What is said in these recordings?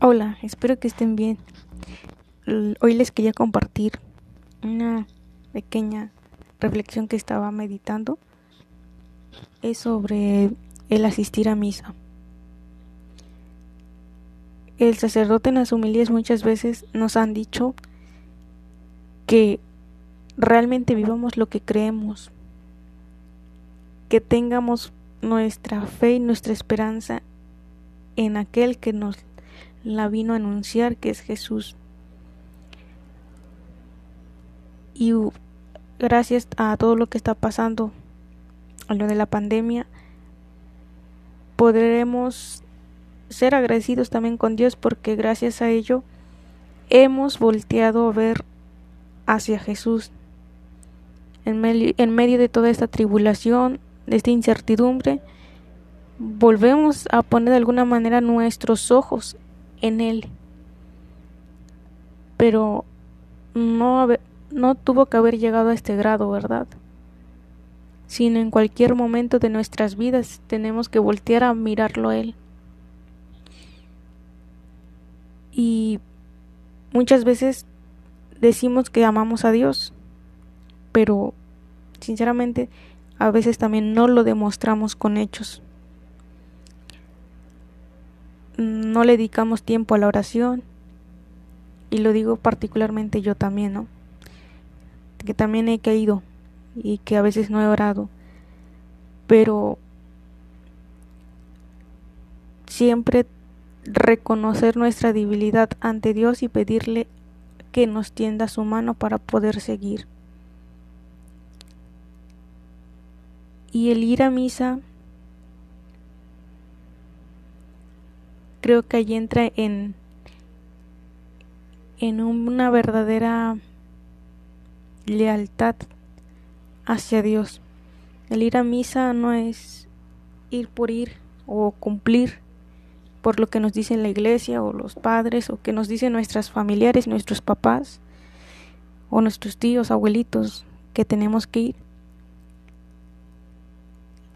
Hola, espero que estén bien. Hoy les quería compartir una pequeña reflexión que estaba meditando. Es sobre el asistir a misa. El sacerdote en las humilías muchas veces nos han dicho que realmente vivamos lo que creemos, que tengamos nuestra fe y nuestra esperanza en aquel que nos la vino a anunciar que es Jesús. Y gracias a todo lo que está pasando, a lo de la pandemia, podremos ser agradecidos también con Dios porque gracias a ello hemos volteado a ver hacia Jesús. En, medio de toda esta tribulación, de esta incertidumbre, volvemos a poner de alguna manera nuestros ojos en él. Pero no, no tuvo que haber llegado a este grado, ¿verdad? Sino en cualquier momento de nuestras vidas tenemos que voltear a mirarlo a él. Y muchas veces decimos que amamos a Dios, pero sinceramente a veces también no lo demostramos con hechos. No le dedicamos tiempo a la oración. Y lo digo particularmente yo también, ¿no? Que también he caído y que a veces no he orado. Pero siempre reconocer nuestra debilidad ante Dios y pedirle que nos tienda su mano para poder seguir. Y el ir a misa creo que allí entra en, en una verdadera lealtad hacia Dios. El ir a misa no es ir por ir o cumplir por lo que nos dice la iglesia o los padres o que nos dicen nuestras familiares, nuestros papás o nuestros tíos, abuelitos que tenemos que ir.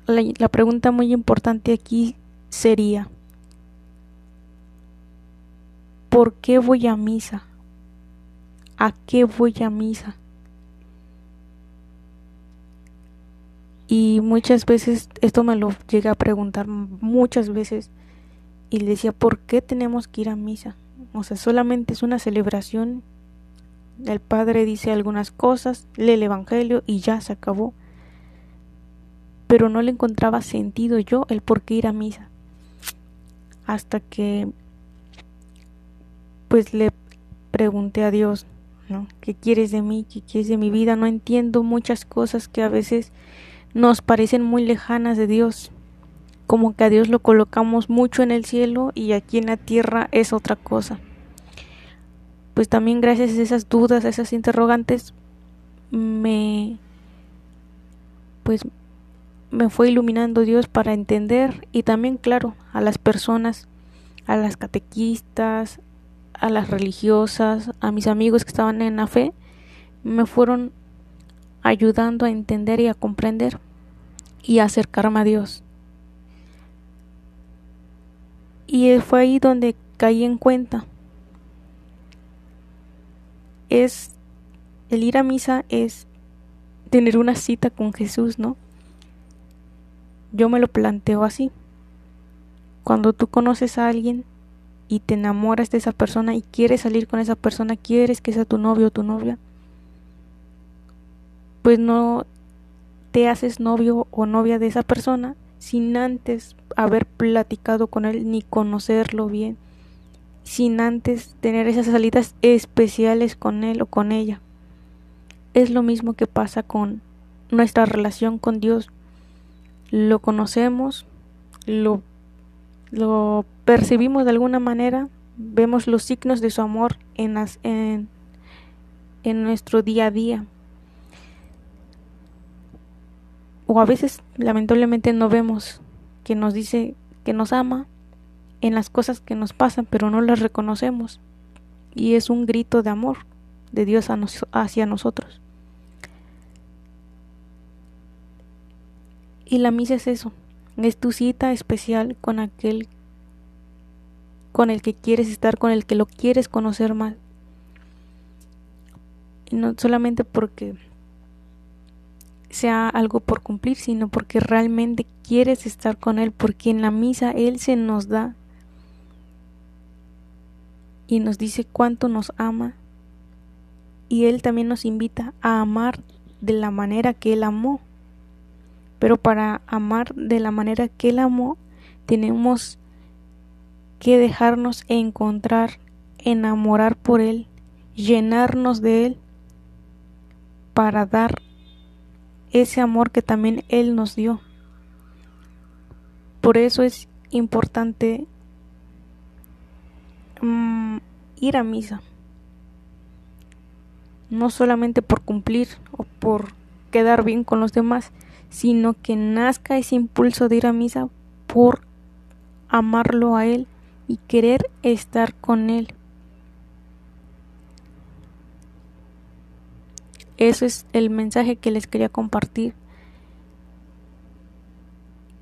La pregunta muy importante aquí sería, ¿Por qué voy a misa? ¿A qué voy a misa? Y muchas veces esto me lo llegué a preguntar muchas veces y le decía, ¿por qué tenemos que ir a misa? O sea, solamente es una celebración. El padre dice algunas cosas, lee el Evangelio y ya se acabó. Pero no le encontraba sentido yo el por qué ir a misa. Hasta que pues le pregunté a Dios, ¿no? ¿Qué quieres de mí? ¿Qué quieres de mi vida? No entiendo muchas cosas que a veces nos parecen muy lejanas de Dios, como que a Dios lo colocamos mucho en el cielo y aquí en la tierra es otra cosa. Pues también gracias a esas dudas, a esas interrogantes, me pues me fue iluminando Dios para entender y también claro a las personas, a las catequistas, a las religiosas, a mis amigos que estaban en la fe, me fueron ayudando a entender y a comprender y a acercarme a Dios. Y fue ahí donde caí en cuenta. Es el ir a misa es tener una cita con Jesús, ¿no? Yo me lo planteo así. Cuando tú conoces a alguien, y te enamoras de esa persona y quieres salir con esa persona, quieres que sea tu novio o tu novia, pues no te haces novio o novia de esa persona sin antes haber platicado con él ni conocerlo bien, sin antes tener esas salidas especiales con él o con ella. Es lo mismo que pasa con nuestra relación con Dios. Lo conocemos, lo lo percibimos de alguna manera, vemos los signos de su amor en, en, en nuestro día a día. O a veces lamentablemente no vemos que nos dice que nos ama en las cosas que nos pasan, pero no las reconocemos. Y es un grito de amor de Dios hacia nosotros. Y la misa es eso, es tu cita especial con aquel con el que quieres estar, con el que lo quieres conocer más. Y no solamente porque sea algo por cumplir, sino porque realmente quieres estar con Él, porque en la misa Él se nos da y nos dice cuánto nos ama y Él también nos invita a amar de la manera que Él amó. Pero para amar de la manera que Él amó, tenemos que dejarnos encontrar, enamorar por Él, llenarnos de Él, para dar ese amor que también Él nos dio. Por eso es importante mm, ir a misa. No solamente por cumplir o por quedar bien con los demás, sino que nazca ese impulso de ir a misa por amarlo a Él y querer estar con Él. Eso es el mensaje que les quería compartir.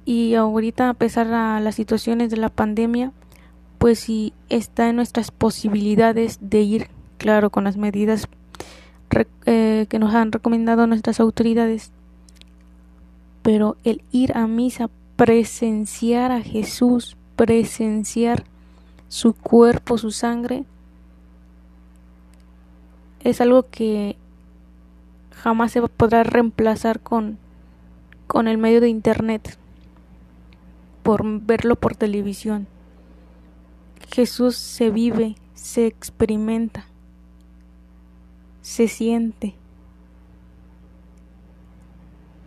Y ahorita, a pesar de las situaciones de la pandemia, pues sí está en nuestras posibilidades de ir, claro, con las medidas eh, que nos han recomendado nuestras autoridades. Pero el ir a misa, presenciar a Jesús, presenciar su cuerpo, su sangre, es algo que jamás se podrá reemplazar con, con el medio de internet, por verlo por televisión. Jesús se vive, se experimenta, se siente.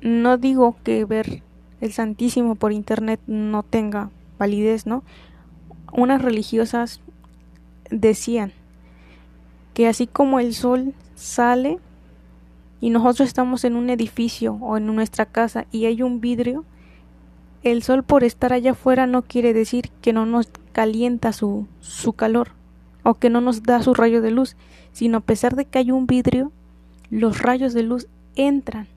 No digo que ver el Santísimo por internet no tenga validez, ¿no? Unas religiosas decían que así como el sol sale y nosotros estamos en un edificio o en nuestra casa y hay un vidrio, el sol por estar allá afuera no quiere decir que no nos calienta su, su calor o que no nos da su rayo de luz, sino a pesar de que hay un vidrio, los rayos de luz entran.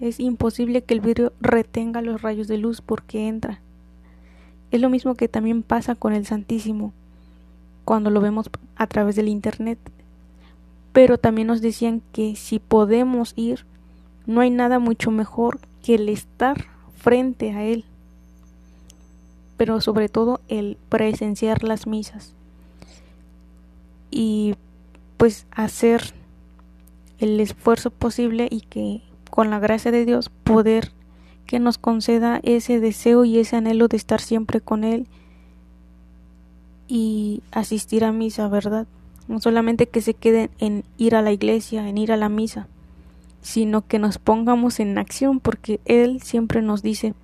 Es imposible que el vidrio retenga los rayos de luz porque entra. Es lo mismo que también pasa con el Santísimo cuando lo vemos a través del Internet. Pero también nos decían que si podemos ir, no hay nada mucho mejor que el estar frente a Él, pero sobre todo el presenciar las misas. Y pues hacer el esfuerzo posible y que con la gracia de Dios poder que nos conceda ese deseo y ese anhelo de estar siempre con Él y asistir a misa, ¿verdad? no solamente que se queden en ir a la iglesia, en ir a la misa, sino que nos pongamos en acción, porque Él siempre nos dice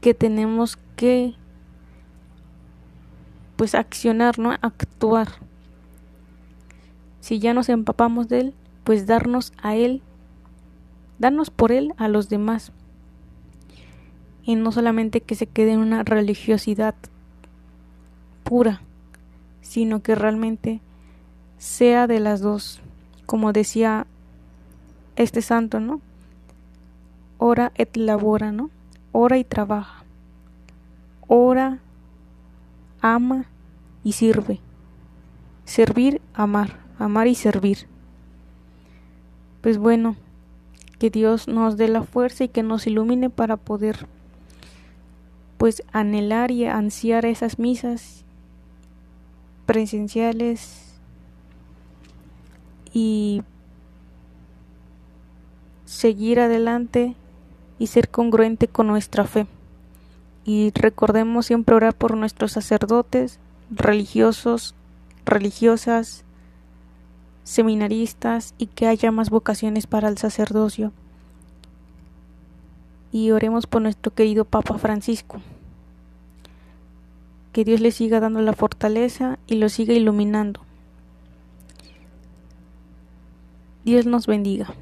que tenemos que pues accionar, ¿no? Actuar. Si ya nos empapamos de Él, pues darnos a Él, darnos por Él a los demás. Y no solamente que se quede en una religiosidad pura, sino que realmente sea de las dos, como decía este santo, ¿no? Ora et labora, ¿no? Ora y trabaja. Ora, ama y sirve. Servir, amar. Amar y servir. Pues bueno, que Dios nos dé la fuerza y que nos ilumine para poder pues anhelar y ansiar esas misas presenciales y seguir adelante y ser congruente con nuestra fe. Y recordemos siempre orar por nuestros sacerdotes, religiosos, religiosas, seminaristas y que haya más vocaciones para el sacerdocio. Y oremos por nuestro querido Papa Francisco que Dios le siga dando la fortaleza y lo siga iluminando. Dios nos bendiga.